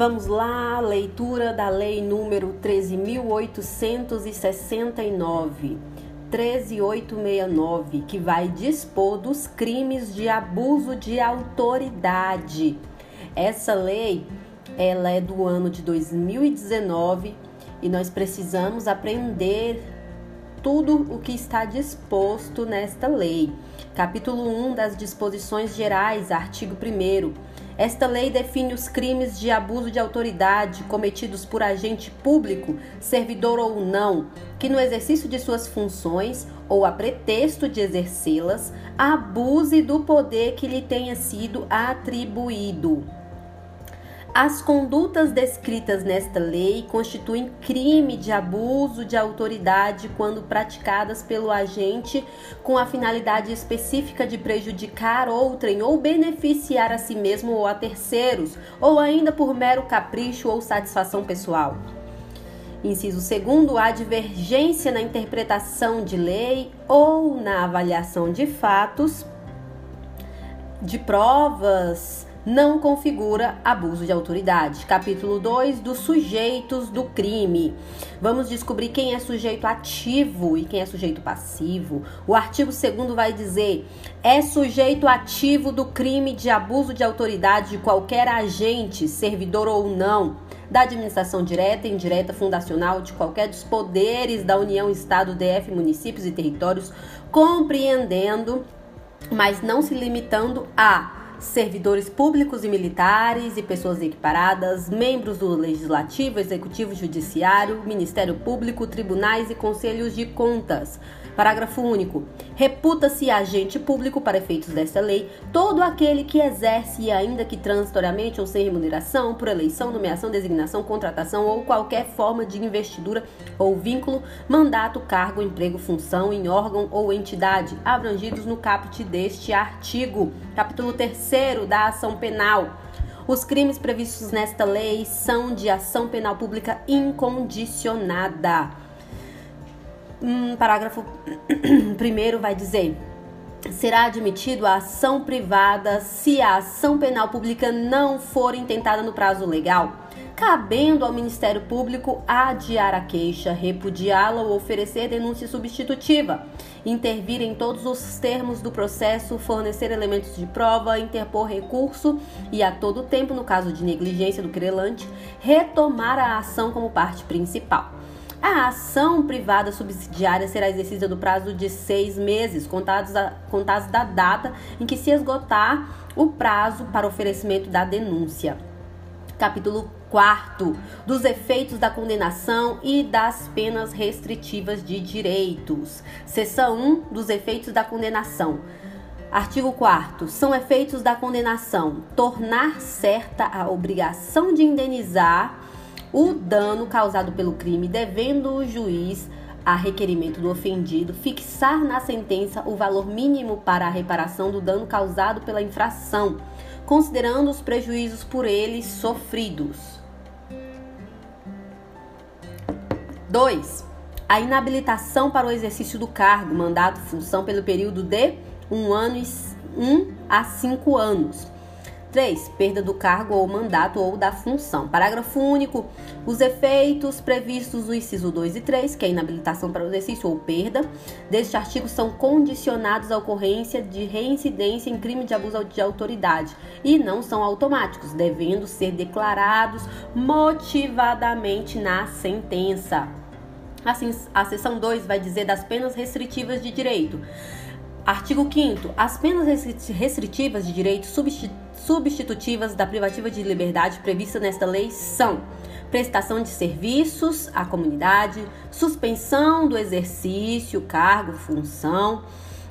Vamos lá, leitura da lei número 13869. 13869, que vai dispor dos crimes de abuso de autoridade. Essa lei, ela é do ano de 2019 e nós precisamos aprender tudo o que está disposto nesta lei. Capítulo 1 das disposições gerais, artigo 1 esta lei define os crimes de abuso de autoridade cometidos por agente público, servidor ou não, que no exercício de suas funções ou a pretexto de exercê-las, abuse do poder que lhe tenha sido atribuído. As condutas descritas nesta lei constituem crime de abuso de autoridade quando praticadas pelo agente com a finalidade específica de prejudicar outrem ou beneficiar a si mesmo ou a terceiros, ou ainda por mero capricho ou satisfação pessoal. Inciso segundo, a divergência na interpretação de lei ou na avaliação de fatos, de provas, não configura abuso de autoridade. Capítulo 2 dos sujeitos do crime. Vamos descobrir quem é sujeito ativo e quem é sujeito passivo. O artigo 2 vai dizer: é sujeito ativo do crime de abuso de autoridade de qualquer agente, servidor ou não, da administração direta, indireta, fundacional, de qualquer dos poderes da União, Estado, DF, municípios e territórios, compreendendo, mas não se limitando a servidores públicos e militares e pessoas equiparadas, membros do Legislativo, Executivo, Judiciário, Ministério Público, tribunais e conselhos de contas. Parágrafo único. Reputa-se agente público para efeitos desta lei todo aquele que exerce, ainda que transitoriamente ou sem remuneração, por eleição, nomeação, designação, contratação ou qualquer forma de investidura ou vínculo, mandato, cargo, emprego, função em órgão ou entidade, abrangidos no caput deste artigo. Capítulo 3 da ação penal. Os crimes previstos nesta lei são de ação penal pública incondicionada. Um parágrafo primeiro vai dizer: será admitido a ação privada se a ação penal pública não for intentada no prazo legal, cabendo ao Ministério Público adiar a queixa, repudiá-la ou oferecer denúncia substitutiva, intervir em todos os termos do processo, fornecer elementos de prova, interpor recurso e a todo tempo, no caso de negligência do querelante, retomar a ação como parte principal. A ação privada subsidiária será exercida no prazo de seis meses, contados, a, contados da data em que se esgotar o prazo para oferecimento da denúncia. Capítulo 4 dos efeitos da condenação e das penas restritivas de direitos. Seção 1 dos efeitos da condenação. Artigo 4 São efeitos da condenação tornar certa a obrigação de indenizar o dano causado pelo crime, devendo o juiz, a requerimento do ofendido, fixar na sentença o valor mínimo para a reparação do dano causado pela infração, considerando os prejuízos por ele sofridos. 2. A inabilitação para o exercício do cargo, mandato, função pelo período de um ano e um a cinco anos 3. Perda do cargo ou mandato ou da função. Parágrafo único. Os efeitos previstos no inciso 2 e 3, que é inabilitação para o exercício ou perda, deste artigo são condicionados à ocorrência de reincidência em crime de abuso de autoridade e não são automáticos, devendo ser declarados motivadamente na sentença. Assim, a seção 2 vai dizer das penas restritivas de direito. Artigo 5 As penas restritivas de direito substitutivas da privativa de liberdade prevista nesta lei são prestação de serviços à comunidade, suspensão do exercício, cargo, função,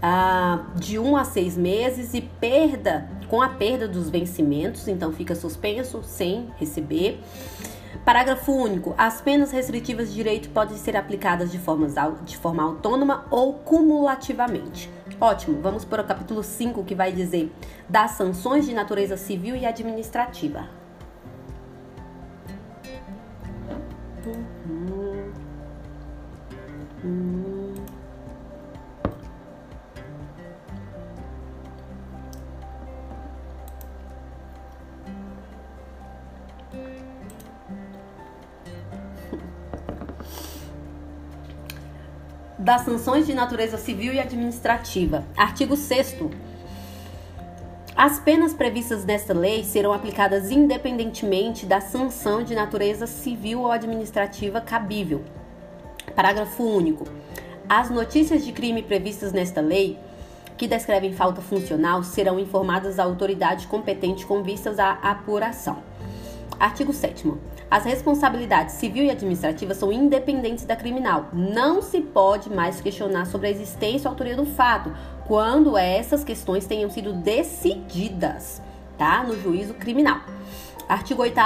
ah, de um a seis meses e perda com a perda dos vencimentos, então fica suspenso sem receber. Parágrafo único. As penas restritivas de direito podem ser aplicadas de, formas, de forma autônoma ou cumulativamente. Ótimo, vamos para o capítulo 5 que vai dizer das sanções de natureza civil e administrativa. Uhum. Das sanções de natureza civil e administrativa. Artigo 6 as penas previstas nesta lei serão aplicadas independentemente da sanção de natureza civil ou administrativa cabível. Parágrafo único. As notícias de crime previstas nesta lei, que descrevem falta funcional, serão informadas à autoridade competente com vistas à apuração. Artigo 7. As responsabilidades civil e administrativa são independentes da criminal. Não se pode mais questionar sobre a existência ou autoria do fato quando essas questões tenham sido decididas, tá? No juízo criminal. Artigo 8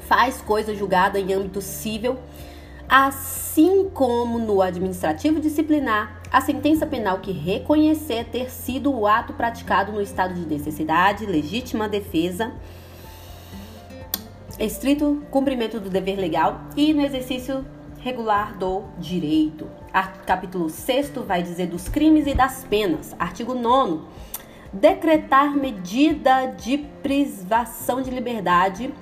faz coisa julgada em âmbito civil, assim como no administrativo disciplinar, a sentença penal que reconhecer ter sido o ato praticado no estado de necessidade, legítima defesa, estrito cumprimento do dever legal e no exercício regular do direito. Capítulo 6 vai dizer dos crimes e das penas. Artigo 9. Decretar medida de privação de liberdade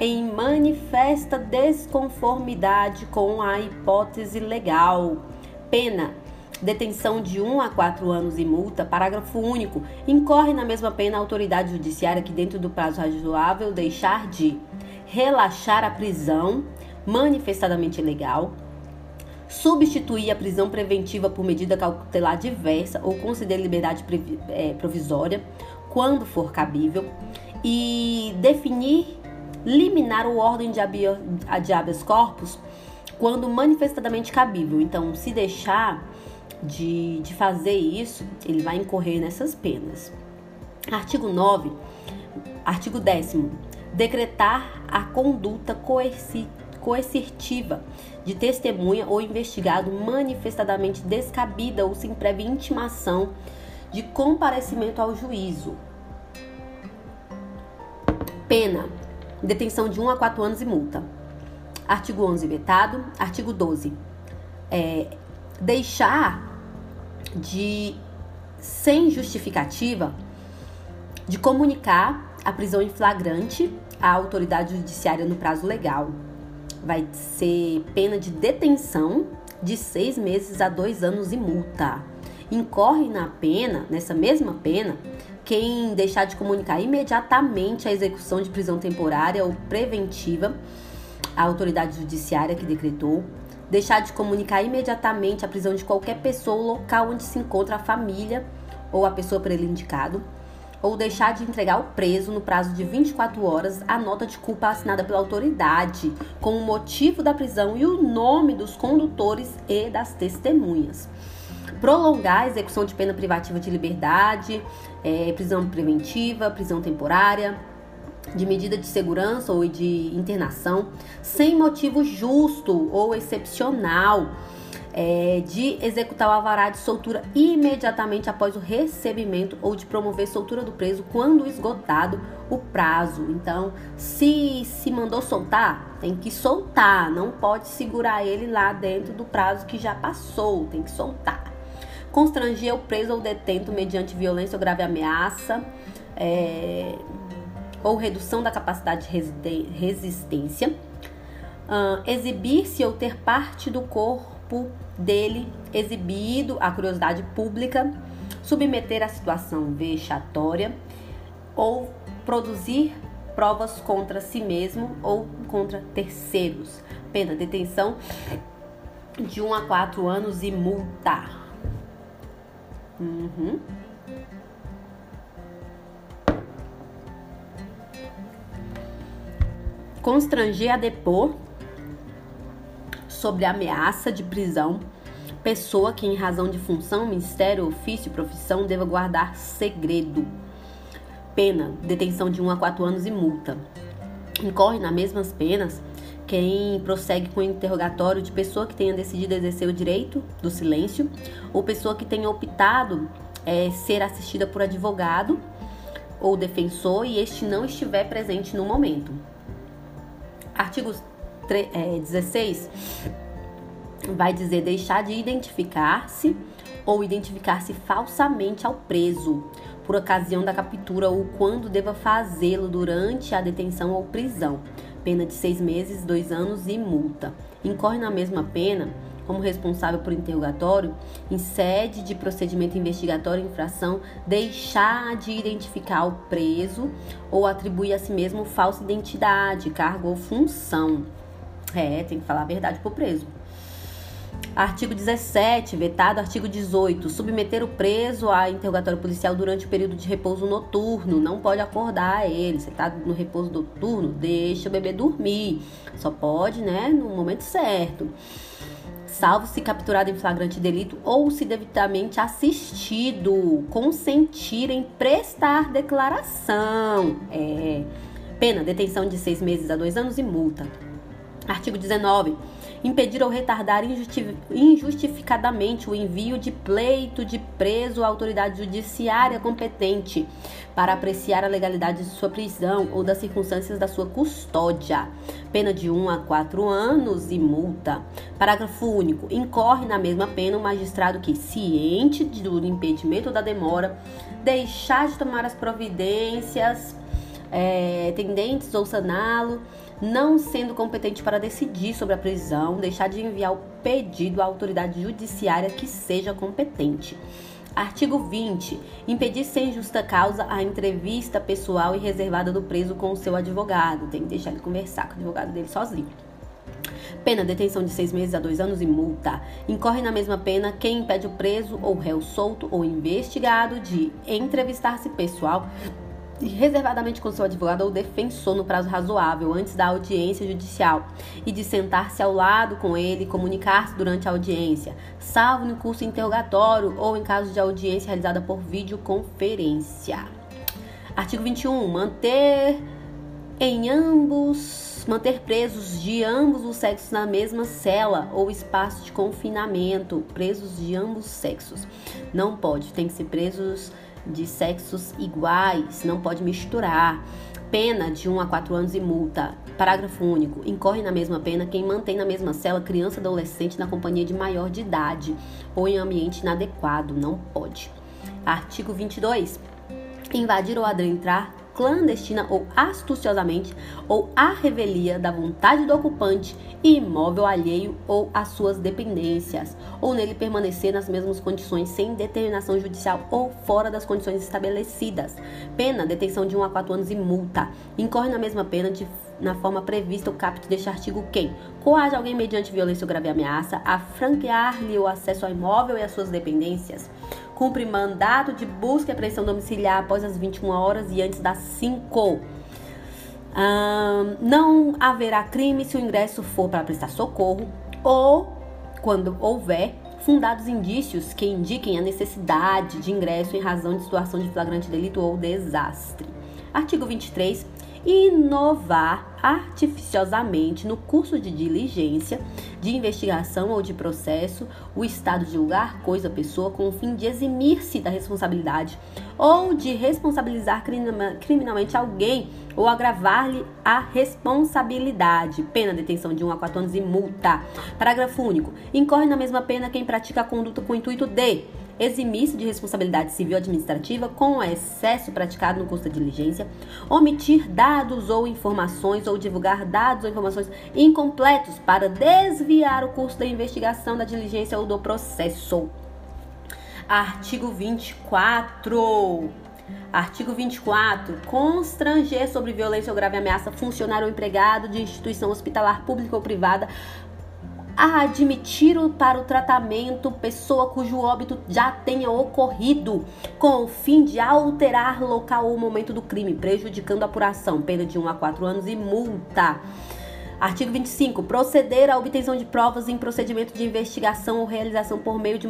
em manifesta desconformidade com a hipótese legal. Pena: detenção de 1 a 4 anos e multa. Parágrafo único. Incorre na mesma pena a autoridade judiciária que, dentro do prazo razoável, deixar de relaxar a prisão manifestadamente ilegal, substituir a prisão preventiva por medida cautelar diversa ou conceder liberdade é, provisória, quando for cabível, e definir, liminar o ordem de habeas corpus quando manifestadamente cabível. Então, se deixar de, de fazer isso, ele vai incorrer nessas penas. Artigo 9, artigo 10 decretar a conduta coercitiva de testemunha ou investigado manifestadamente descabida ou sem prévia intimação de comparecimento ao juízo. Pena: detenção de 1 a 4 anos e multa. Artigo 11 vetado. Artigo 12. É, deixar de sem justificativa de comunicar a prisão em flagrante à autoridade judiciária no prazo legal. Vai ser pena de detenção de seis meses a dois anos e multa. Incorre na pena, nessa mesma pena, quem deixar de comunicar imediatamente a execução de prisão temporária ou preventiva à autoridade judiciária que decretou, deixar de comunicar imediatamente a prisão de qualquer pessoa ou local onde se encontra a família ou a pessoa por ele indicado, ou deixar de entregar ao preso no prazo de 24 horas a nota de culpa assinada pela autoridade, com o motivo da prisão e o nome dos condutores e das testemunhas. Prolongar a execução de pena privativa de liberdade, é, prisão preventiva, prisão temporária, de medida de segurança ou de internação, sem motivo justo ou excepcional é, de executar o alvará de soltura imediatamente após o recebimento ou de promover soltura do preso quando esgotado o prazo. Então, se se mandou soltar, tem que soltar, não pode segurar ele lá dentro do prazo que já passou, tem que soltar. Constranger o preso ou detento mediante violência ou grave ameaça. É, ou redução da capacidade de resistência, uh, exibir-se ou ter parte do corpo corpo dele exibido à curiosidade pública, submeter a situação vexatória ou produzir provas contra si mesmo ou contra terceiros. Pena detenção de 1 um a 4 anos e multa. Uhum. Constranger a depor sobre ameaça de prisão, pessoa que, em razão de função, ministério, ofício, profissão, deva guardar segredo. Pena: detenção de 1 a 4 anos e multa. Incorre nas mesmas penas quem prossegue com o interrogatório de pessoa que tenha decidido exercer o direito do silêncio ou pessoa que tenha optado é, ser assistida por advogado ou defensor e este não estiver presente no momento. Artigos é, 16 vai dizer deixar de identificar-se ou identificar-se falsamente ao preso por ocasião da captura ou quando deva fazê-lo durante a detenção ou prisão. Pena de seis meses, dois anos e multa. Incorre na mesma pena como responsável por interrogatório, em sede de procedimento investigatório infração, deixar de identificar o preso ou atribuir a si mesmo falsa identidade, cargo ou função. É, tem que falar a verdade pro preso. Artigo 17, vetado. Artigo 18, submeter o preso a interrogatório policial durante o período de repouso noturno. Não pode acordar ele. Você tá no repouso noturno, deixa o bebê dormir. Só pode, né, no momento certo. Salvo se capturado em flagrante delito ou se devidamente assistido, consentir em prestar declaração. É. Pena, detenção de seis meses a dois anos e multa. Artigo 19 impedir ou retardar injustificadamente o envio de pleito de preso à autoridade judiciária competente para apreciar a legalidade de sua prisão ou das circunstâncias da sua custódia. Pena de 1 a 4 anos e multa. Parágrafo único. Incorre na mesma pena o magistrado que, ciente do impedimento ou da demora, deixar de tomar as providências é, tendentes ou saná-lo não sendo competente para decidir sobre a prisão, deixar de enviar o pedido à autoridade judiciária que seja competente. Artigo 20. Impedir sem justa causa a entrevista pessoal e reservada do preso com o seu advogado. Tem que deixar ele conversar com o advogado dele sozinho. Pena detenção de seis meses a dois anos e multa. Incorre na mesma pena quem impede o preso ou réu solto ou investigado de entrevistar-se pessoal reservadamente com seu advogado ou defensor no prazo razoável antes da audiência judicial e de sentar-se ao lado com ele e comunicar-se durante a audiência, salvo no curso interrogatório ou em caso de audiência realizada por videoconferência. Artigo 21. Manter em ambos manter presos de ambos os sexos na mesma cela ou espaço de confinamento, presos de ambos os sexos. Não pode, tem que ser presos de sexos iguais, não pode misturar. Pena de 1 a 4 anos e multa. Parágrafo único. Incorre na mesma pena quem mantém na mesma cela criança adolescente na companhia de maior de idade ou em ambiente inadequado. Não pode. Artigo 22. Invadir ou adentrar clandestina ou astuciosamente ou à revelia da vontade do ocupante imóvel alheio ou às suas dependências, ou nele permanecer nas mesmas condições sem determinação judicial ou fora das condições estabelecidas. Pena, detenção de 1 a 4 anos e multa. Incorre na mesma pena de, na forma prevista o caput deste artigo quem coage alguém mediante violência ou grave ameaça a franquear-lhe o acesso ao imóvel e às suas dependências cumpre mandato de busca e apreensão domiciliar após as 21 horas e antes das 5. não haverá crime se o ingresso for para prestar socorro ou quando houver fundados indícios que indiquem a necessidade de ingresso em razão de situação de flagrante delito ou desastre. Artigo 23 inovar artificiosamente no curso de diligência, de investigação ou de processo o estado de lugar, coisa, pessoa, com o fim de eximir-se da responsabilidade ou de responsabilizar criminalmente alguém ou agravar-lhe a responsabilidade. Pena detenção de 1 a 4 anos e multa. Parágrafo único. Incorre na mesma pena quem pratica a conduta com o intuito de eximir-se de responsabilidade civil administrativa com excesso praticado no curso da diligência, omitir dados ou informações ou divulgar dados ou informações incompletos para desviar o curso da investigação, da diligência ou do processo. Artigo 24. Artigo 24. Constranger sobre violência ou grave ameaça funcionário ou empregado de instituição hospitalar pública ou privada a admitir para o tratamento pessoa cujo óbito já tenha ocorrido, com o fim de alterar local ou momento do crime, prejudicando a apuração, pena de 1 a 4 anos e multa. Artigo 25. Proceder à obtenção de provas em procedimento de investigação ou realização por meio, de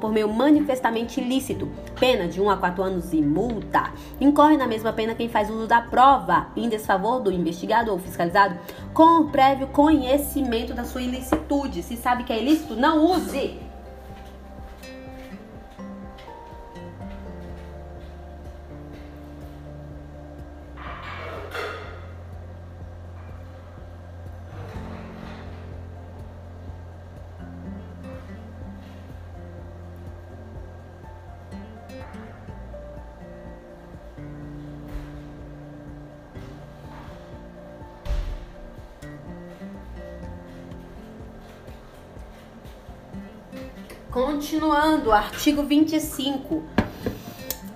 por meio manifestamente ilícito. Pena de 1 a 4 anos e multa. Incorre na mesma pena quem faz uso da prova em desfavor do investigado ou fiscalizado com prévio conhecimento da sua ilicitude. Se sabe que é ilícito, não use. Continuando, artigo 25.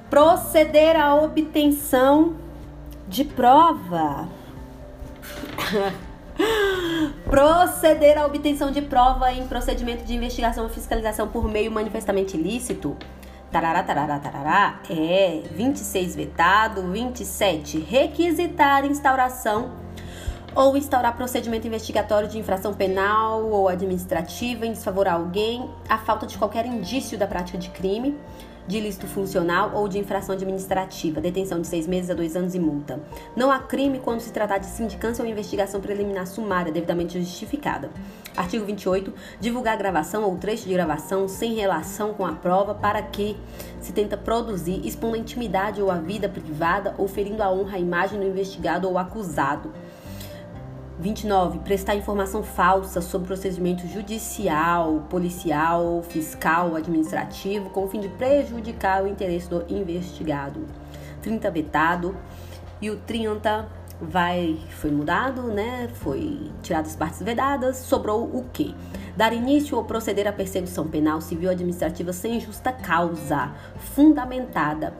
Proceder à obtenção de prova. Proceder à obtenção de prova em procedimento de investigação ou fiscalização por meio manifestamente ilícito. Tarará, tarará, tarará. É 26 vetado. 27. Requisitar instauração ou instaurar procedimento investigatório de infração penal ou administrativa em desfavor a alguém, a falta de qualquer indício da prática de crime, de ilícito funcional ou de infração administrativa, detenção de seis meses a dois anos e multa. Não há crime quando se tratar de sindicância ou investigação preliminar sumária devidamente justificada. Artigo 28. Divulgar gravação ou trecho de gravação sem relação com a prova para que se tenta produzir expondo a intimidade ou a vida privada ou ferindo a honra, a imagem do investigado ou acusado 29. Prestar informação falsa sobre procedimento judicial, policial, fiscal, administrativo, com o fim de prejudicar o interesse do investigado. 30. Vetado. E o 30 vai foi mudado, né? Foi tirado as partes vedadas. Sobrou o quê? Dar início ou proceder à perseguição penal, civil ou administrativa sem justa causa fundamentada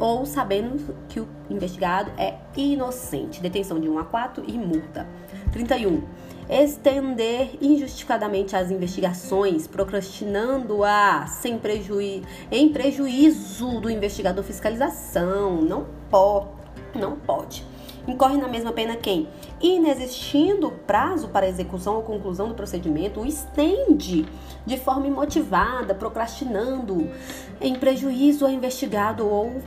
ou sabendo que o investigado é inocente. Detenção de 1 a 4 e multa. 31. Estender injustificadamente as investigações, procrastinando-a sem prejuízo, em prejuízo do investigador fiscalização. Não pode. Não pode. Incorre na mesma pena quem, inexistindo prazo para execução ou conclusão do procedimento, o estende de forma imotivada, procrastinando em prejuízo ao investigado ou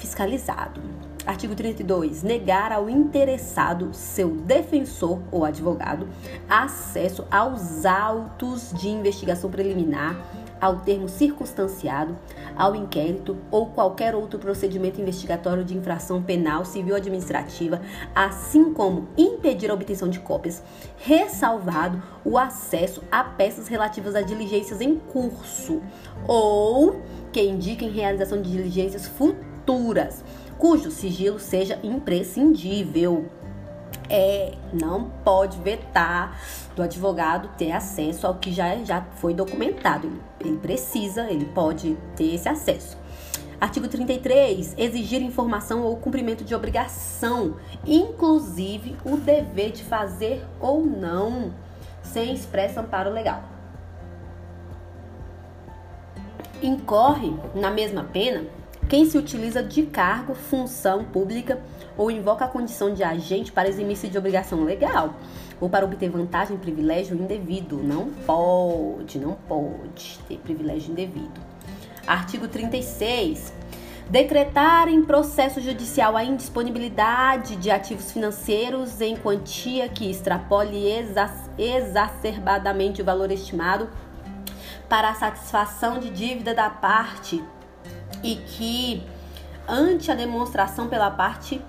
fiscalizado. Artigo 32. Negar ao interessado, seu defensor ou advogado, acesso aos autos de investigação preliminar, ao termo circunstanciado, ao inquérito ou qualquer outro procedimento investigatório de infração penal, civil ou administrativa, assim como impedir a obtenção de cópias, ressalvado o acesso a peças relativas a diligências em curso ou que indiquem realização de diligências futuras cujo sigilo seja imprescindível. É, não pode vetar do advogado ter acesso ao que já, já foi documentado. Ele, ele precisa, ele pode ter esse acesso. Artigo 33. Exigir informação ou cumprimento de obrigação, inclusive o dever de fazer ou não, sem expresso amparo legal. Incorre na mesma pena quem se utiliza de cargo, função pública ou invoca a condição de agente para eximir-se de obrigação legal ou para obter vantagem, privilégio indevido. Não pode, não pode ter privilégio indevido. Artigo 36. Decretar em processo judicial a indisponibilidade de ativos financeiros em quantia que extrapole exacerbadamente o valor estimado para a satisfação de dívida da parte e que, ante a demonstração pela parte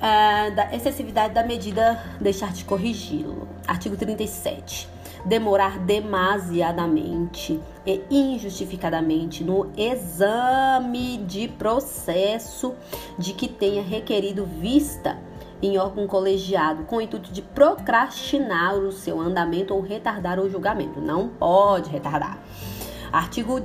é, da excessividade da medida, deixar de corrigi-lo. Artigo 37. Demorar demasiadamente e injustificadamente no exame de processo de que tenha requerido vista em órgão colegiado com o intuito de procrastinar o seu andamento ou retardar o julgamento. Não pode retardar. Artigo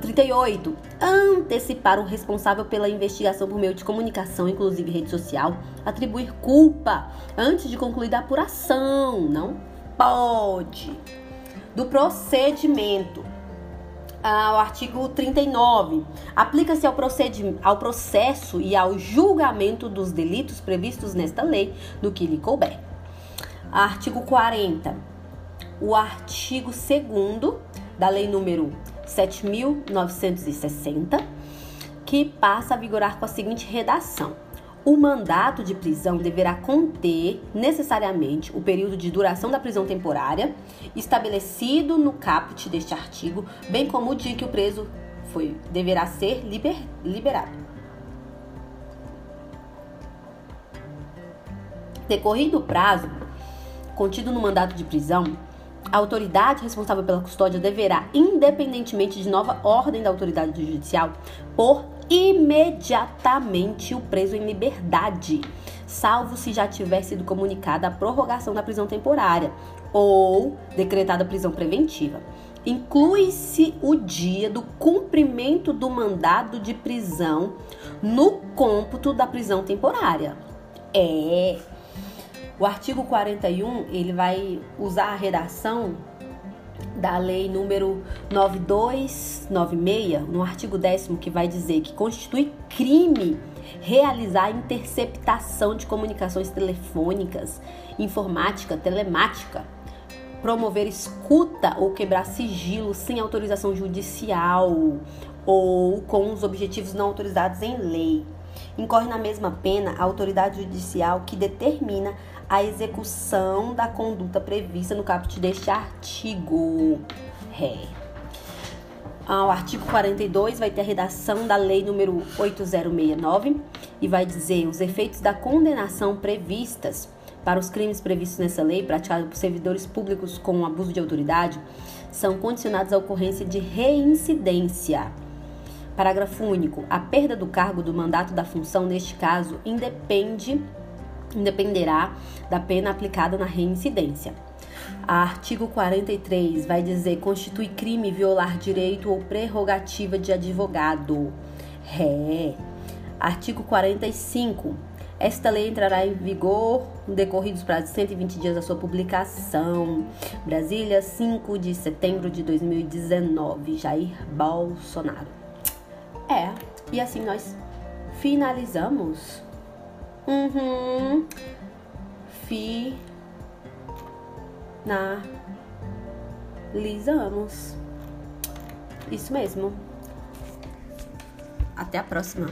38. Antecipar o responsável pela investigação por meio de comunicação, inclusive rede social. Atribuir culpa antes de concluir a apuração. Não pode. Do procedimento. Ah, o artigo 39. Aplica-se ao, ao processo e ao julgamento dos delitos previstos nesta lei, no que lhe couber. Artigo 40. O artigo 2 da lei número 7.960, que passa a vigorar com a seguinte redação: o mandato de prisão deverá conter necessariamente o período de duração da prisão temporária estabelecido no caput deste artigo, bem como o dia que o preso foi deverá ser liber, liberado. Decorrido o prazo contido no mandato de prisão, a autoridade responsável pela custódia deverá, independentemente de nova ordem da autoridade judicial, pôr imediatamente o preso em liberdade, salvo se já tiver sido comunicada a prorrogação da prisão temporária ou decretada prisão preventiva. inclui-se o dia do cumprimento do mandado de prisão no cômputo da prisão temporária. É. O artigo 41, ele vai usar a redação da lei número 9296, no artigo 10 que vai dizer que constitui crime realizar interceptação de comunicações telefônicas, informática, telemática, promover escuta ou quebrar sigilo sem autorização judicial ou com os objetivos não autorizados em lei. Incorre na mesma pena a autoridade judicial que determina a execução da conduta prevista no caput deste artigo. É. O artigo 42 vai ter a redação da lei número 8069 e vai dizer os efeitos da condenação previstas para os crimes previstos nessa lei praticados por servidores públicos com abuso de autoridade são condicionados à ocorrência de reincidência. Parágrafo único. A perda do cargo do mandato da função, neste caso, independe independerá da pena aplicada na reincidência. Artigo 43 vai dizer constitui crime violar direito ou prerrogativa de advogado. Ré. Artigo 45. Esta lei entrará em vigor no decorrido dos prazos de 120 dias da sua publicação. Brasília, 5 de setembro de 2019. Jair Bolsonaro. É, e assim nós finalizamos Uhum. Finalizamos. Isso mesmo. Até a próxima.